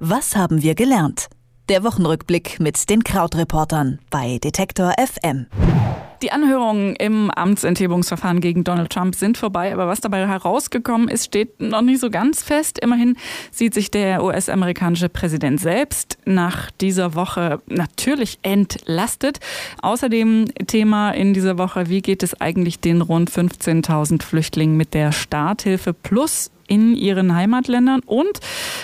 Was haben wir gelernt? Der Wochenrückblick mit den Krautreportern bei Detektor FM. Die Anhörungen im Amtsenthebungsverfahren gegen Donald Trump sind vorbei, aber was dabei herausgekommen ist, steht noch nicht so ganz fest. Immerhin sieht sich der US-amerikanische Präsident selbst nach dieser Woche natürlich entlastet. Außerdem Thema in dieser Woche, wie geht es eigentlich den rund 15.000 Flüchtlingen mit der Starthilfe plus in ihren Heimatländern und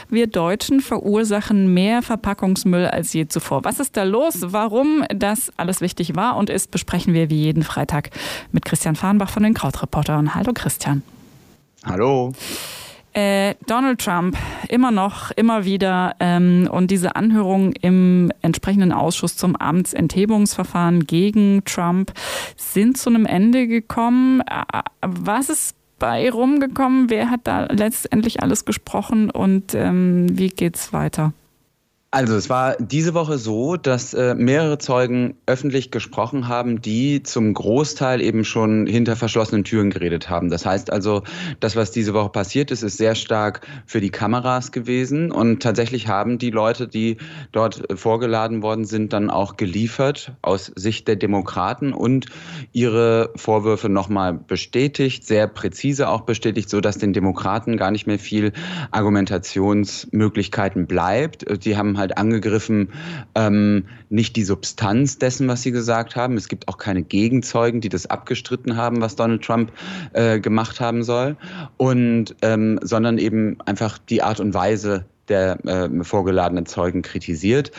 wir Deutschen verursachen mehr Verpackungsmüll als je zuvor. Was ist da los? Warum das alles wichtig war und ist, besprechen wir wie jeden Freitag mit Christian Fahrenbach von den Krautreportern. Hallo Christian. Hallo. Äh, Donald Trump immer noch, immer wieder ähm, und diese Anhörung im entsprechenden Ausschuss zum Amtsenthebungsverfahren gegen Trump sind zu einem Ende gekommen. Äh, was ist bei rumgekommen? Wer hat da letztendlich alles gesprochen und ähm, wie geht's weiter? Also es war diese Woche so, dass äh, mehrere Zeugen öffentlich gesprochen haben, die zum Großteil eben schon hinter verschlossenen Türen geredet haben. Das heißt also, das, was diese Woche passiert ist, ist sehr stark für die Kameras gewesen. Und tatsächlich haben die Leute, die dort vorgeladen worden sind, dann auch geliefert aus Sicht der Demokraten und ihre Vorwürfe nochmal bestätigt, sehr präzise auch bestätigt, so dass den Demokraten gar nicht mehr viel Argumentationsmöglichkeiten bleibt. Die haben halt angegriffen, ähm, nicht die Substanz dessen, was sie gesagt haben. Es gibt auch keine Gegenzeugen, die das abgestritten haben, was Donald Trump äh, gemacht haben soll. Und ähm, sondern eben einfach die Art und Weise, der äh, vorgeladenen Zeugen kritisiert.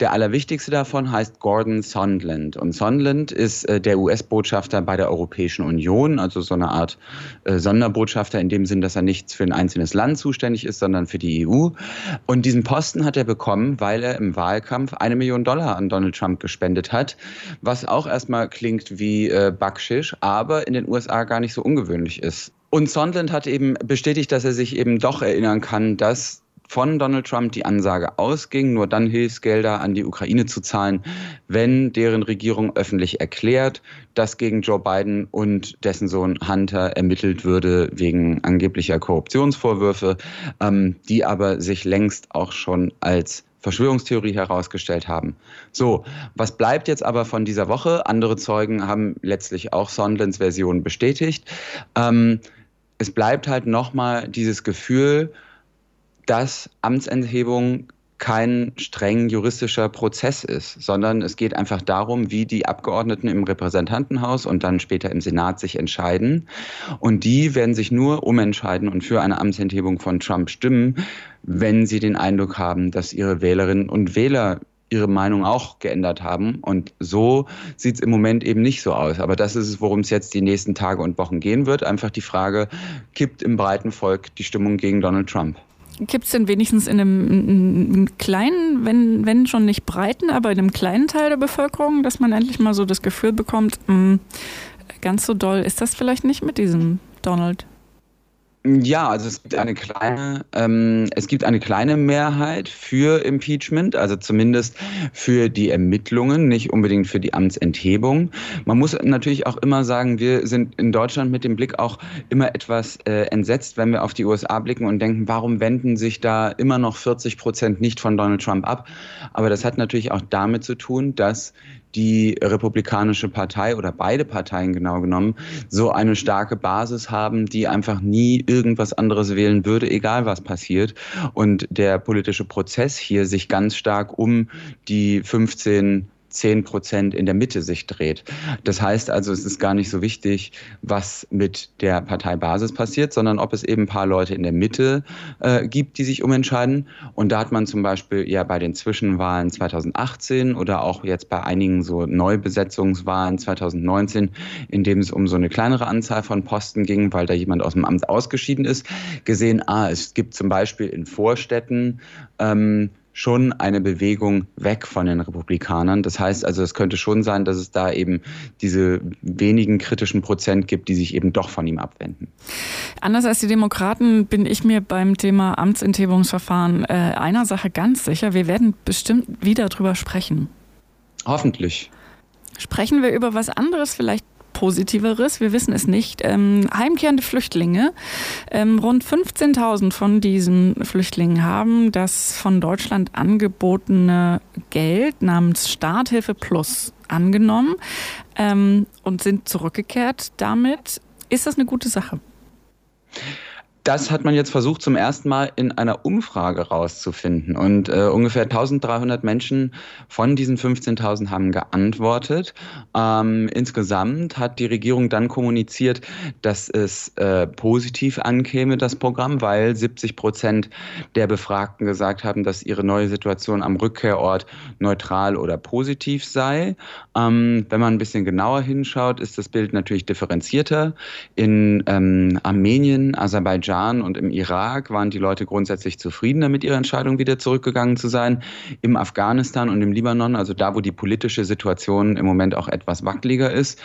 Der allerwichtigste davon heißt Gordon Sondland. Und Sondland ist äh, der US-Botschafter bei der Europäischen Union, also so eine Art äh, Sonderbotschafter in dem Sinn, dass er nicht für ein einzelnes Land zuständig ist, sondern für die EU. Und diesen Posten hat er bekommen, weil er im Wahlkampf eine Million Dollar an Donald Trump gespendet hat, was auch erstmal klingt wie äh, Backschisch, aber in den USA gar nicht so ungewöhnlich ist. Und Sondland hat eben bestätigt, dass er sich eben doch erinnern kann, dass von Donald Trump die Ansage ausging, nur dann Hilfsgelder an die Ukraine zu zahlen, wenn deren Regierung öffentlich erklärt, dass gegen Joe Biden und dessen Sohn Hunter ermittelt würde wegen angeblicher Korruptionsvorwürfe, ähm, die aber sich längst auch schon als Verschwörungstheorie herausgestellt haben. So, was bleibt jetzt aber von dieser Woche? Andere Zeugen haben letztlich auch Sondlands Version bestätigt. Ähm, es bleibt halt nochmal dieses Gefühl, dass Amtsenthebung kein streng juristischer Prozess ist, sondern es geht einfach darum, wie die Abgeordneten im Repräsentantenhaus und dann später im Senat sich entscheiden. Und die werden sich nur umentscheiden und für eine Amtsenthebung von Trump stimmen, wenn sie den Eindruck haben, dass ihre Wählerinnen und Wähler ihre Meinung auch geändert haben. Und so sieht es im Moment eben nicht so aus. Aber das ist es, worum es jetzt die nächsten Tage und Wochen gehen wird. Einfach die Frage, kippt im breiten Volk die Stimmung gegen Donald Trump? Gibt es denn wenigstens in einem, in einem, kleinen, wenn, wenn schon nicht breiten, aber in einem kleinen Teil der Bevölkerung, dass man endlich mal so das Gefühl bekommt, mh, hm, ganz so doll ist das vielleicht nicht mit diesem Donald? Ja, also es gibt eine kleine, ähm, es gibt eine kleine Mehrheit für Impeachment, also zumindest für die Ermittlungen, nicht unbedingt für die Amtsenthebung. Man muss natürlich auch immer sagen, wir sind in Deutschland mit dem Blick auch immer etwas äh, entsetzt, wenn wir auf die USA blicken und denken, warum wenden sich da immer noch 40 Prozent nicht von Donald Trump ab? Aber das hat natürlich auch damit zu tun, dass die Republikanische Partei oder beide Parteien genau genommen so eine starke Basis haben, die einfach nie irgendwas anderes wählen würde, egal was passiert. Und der politische Prozess hier sich ganz stark um die 15 10 Prozent in der Mitte sich dreht. Das heißt also, es ist gar nicht so wichtig, was mit der Parteibasis passiert, sondern ob es eben ein paar Leute in der Mitte äh, gibt, die sich umentscheiden. Und da hat man zum Beispiel ja bei den Zwischenwahlen 2018 oder auch jetzt bei einigen so Neubesetzungswahlen 2019, in dem es um so eine kleinere Anzahl von Posten ging, weil da jemand aus dem Amt ausgeschieden ist, gesehen, ah, es gibt zum Beispiel in Vorstädten ähm, schon eine Bewegung weg von den Republikanern. Das heißt also, es könnte schon sein, dass es da eben diese wenigen kritischen Prozent gibt, die sich eben doch von ihm abwenden. Anders als die Demokraten bin ich mir beim Thema Amtsenthebungsverfahren äh, einer Sache ganz sicher. Wir werden bestimmt wieder drüber sprechen. Hoffentlich. Sprechen wir über was anderes, vielleicht Positiveres. Wir wissen es nicht. Ähm, heimkehrende Flüchtlinge. Ähm, rund 15.000 von diesen Flüchtlingen haben das von Deutschland angebotene Geld namens Starthilfe Plus angenommen ähm, und sind zurückgekehrt damit. Ist das eine gute Sache? Das hat man jetzt versucht zum ersten Mal in einer Umfrage rauszufinden. Und äh, ungefähr 1300 Menschen von diesen 15.000 haben geantwortet. Ähm, insgesamt hat die Regierung dann kommuniziert, dass es äh, positiv ankäme, das Programm, weil 70 Prozent der Befragten gesagt haben, dass ihre neue Situation am Rückkehrort neutral oder positiv sei. Ähm, wenn man ein bisschen genauer hinschaut, ist das Bild natürlich differenzierter. In ähm, Armenien, Aserbaidschan, Aserbaidschan und im Irak waren die Leute grundsätzlich zufriedener mit ihrer Entscheidung, wieder zurückgegangen zu sein. Im Afghanistan und im Libanon, also da, wo die politische Situation im Moment auch etwas wackeliger ist,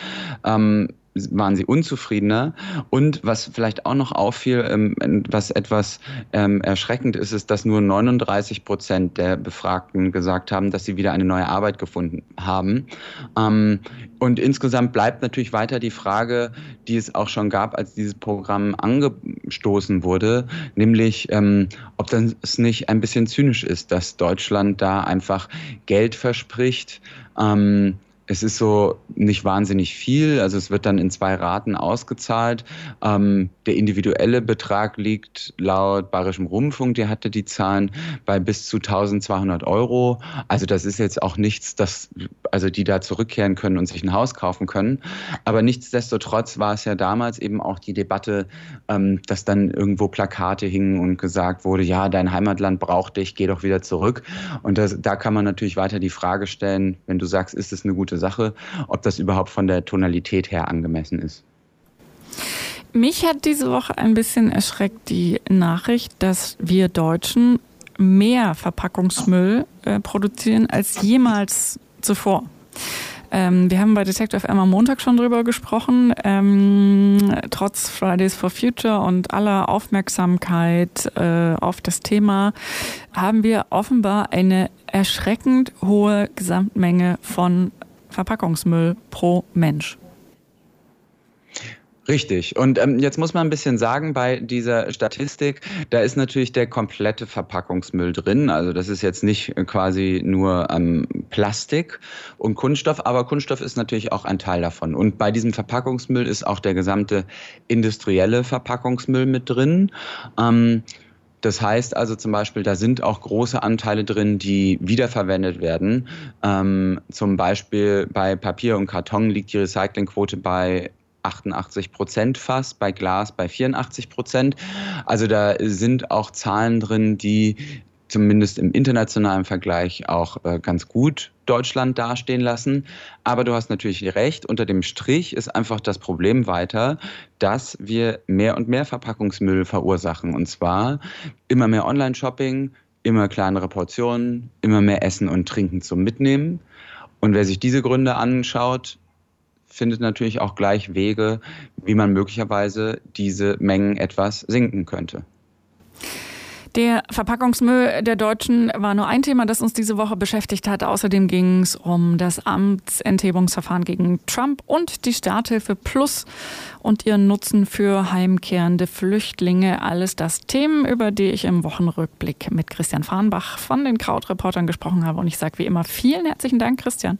ähm, waren sie unzufriedener. Und was vielleicht auch noch auffiel, ähm, was etwas ähm, erschreckend ist, ist, dass nur 39 Prozent der Befragten gesagt haben, dass sie wieder eine neue Arbeit gefunden haben. Ähm, und insgesamt bleibt natürlich weiter die Frage, die es auch schon gab, als dieses Programm angestoßen wurde, nämlich ob das nicht ein bisschen zynisch ist, dass Deutschland da einfach Geld verspricht. Ähm, es ist so nicht wahnsinnig viel, also es wird dann in zwei Raten ausgezahlt. Ähm, der individuelle Betrag liegt laut Bayerischem Rundfunk, der hatte die Zahlen bei bis zu 1200 Euro. Also das ist jetzt auch nichts, das, also die da zurückkehren können und sich ein Haus kaufen können. Aber nichtsdestotrotz war es ja damals eben auch die Debatte, ähm, dass dann irgendwo Plakate hingen und gesagt wurde, ja, dein Heimatland braucht dich, geh doch wieder zurück. Und das, da kann man natürlich weiter die Frage stellen, wenn du sagst, ist es eine Sache, ob das überhaupt von der Tonalität her angemessen ist. Mich hat diese Woche ein bisschen erschreckt die Nachricht, dass wir Deutschen mehr Verpackungsmüll äh, produzieren als jemals zuvor. Ähm, wir haben bei Detective FM Montag schon drüber gesprochen. Ähm, trotz Fridays for Future und aller Aufmerksamkeit äh, auf das Thema haben wir offenbar eine erschreckend hohe Gesamtmenge von Verpackungsmüll pro Mensch. Richtig. Und ähm, jetzt muss man ein bisschen sagen, bei dieser Statistik, da ist natürlich der komplette Verpackungsmüll drin. Also das ist jetzt nicht quasi nur ähm, Plastik und Kunststoff, aber Kunststoff ist natürlich auch ein Teil davon. Und bei diesem Verpackungsmüll ist auch der gesamte industrielle Verpackungsmüll mit drin. Ähm, das heißt also zum Beispiel, da sind auch große Anteile drin, die wiederverwendet werden. Ähm, zum Beispiel bei Papier und Karton liegt die Recyclingquote bei 88 Prozent fast, bei Glas bei 84 Prozent. Also da sind auch Zahlen drin, die zumindest im internationalen Vergleich auch äh, ganz gut Deutschland dastehen lassen. Aber du hast natürlich recht, unter dem Strich ist einfach das Problem weiter, dass wir mehr und mehr Verpackungsmüll verursachen. Und zwar immer mehr Online-Shopping, immer kleinere Portionen, immer mehr Essen und Trinken zum Mitnehmen. Und wer sich diese Gründe anschaut, findet natürlich auch gleich Wege, wie man möglicherweise diese Mengen etwas sinken könnte. Der Verpackungsmüll der Deutschen war nur ein Thema, das uns diese Woche beschäftigt hat. Außerdem ging es um das Amtsenthebungsverfahren gegen Trump und die Starthilfe Plus und ihren Nutzen für heimkehrende Flüchtlinge. Alles das Themen, über die ich im Wochenrückblick mit Christian Farnbach von den Krautreportern gesprochen habe. Und ich sage wie immer vielen herzlichen Dank, Christian.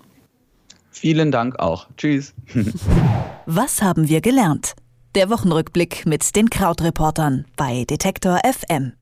Vielen Dank auch. Tschüss. Was haben wir gelernt? Der Wochenrückblick mit den Krautreportern bei Detektor FM.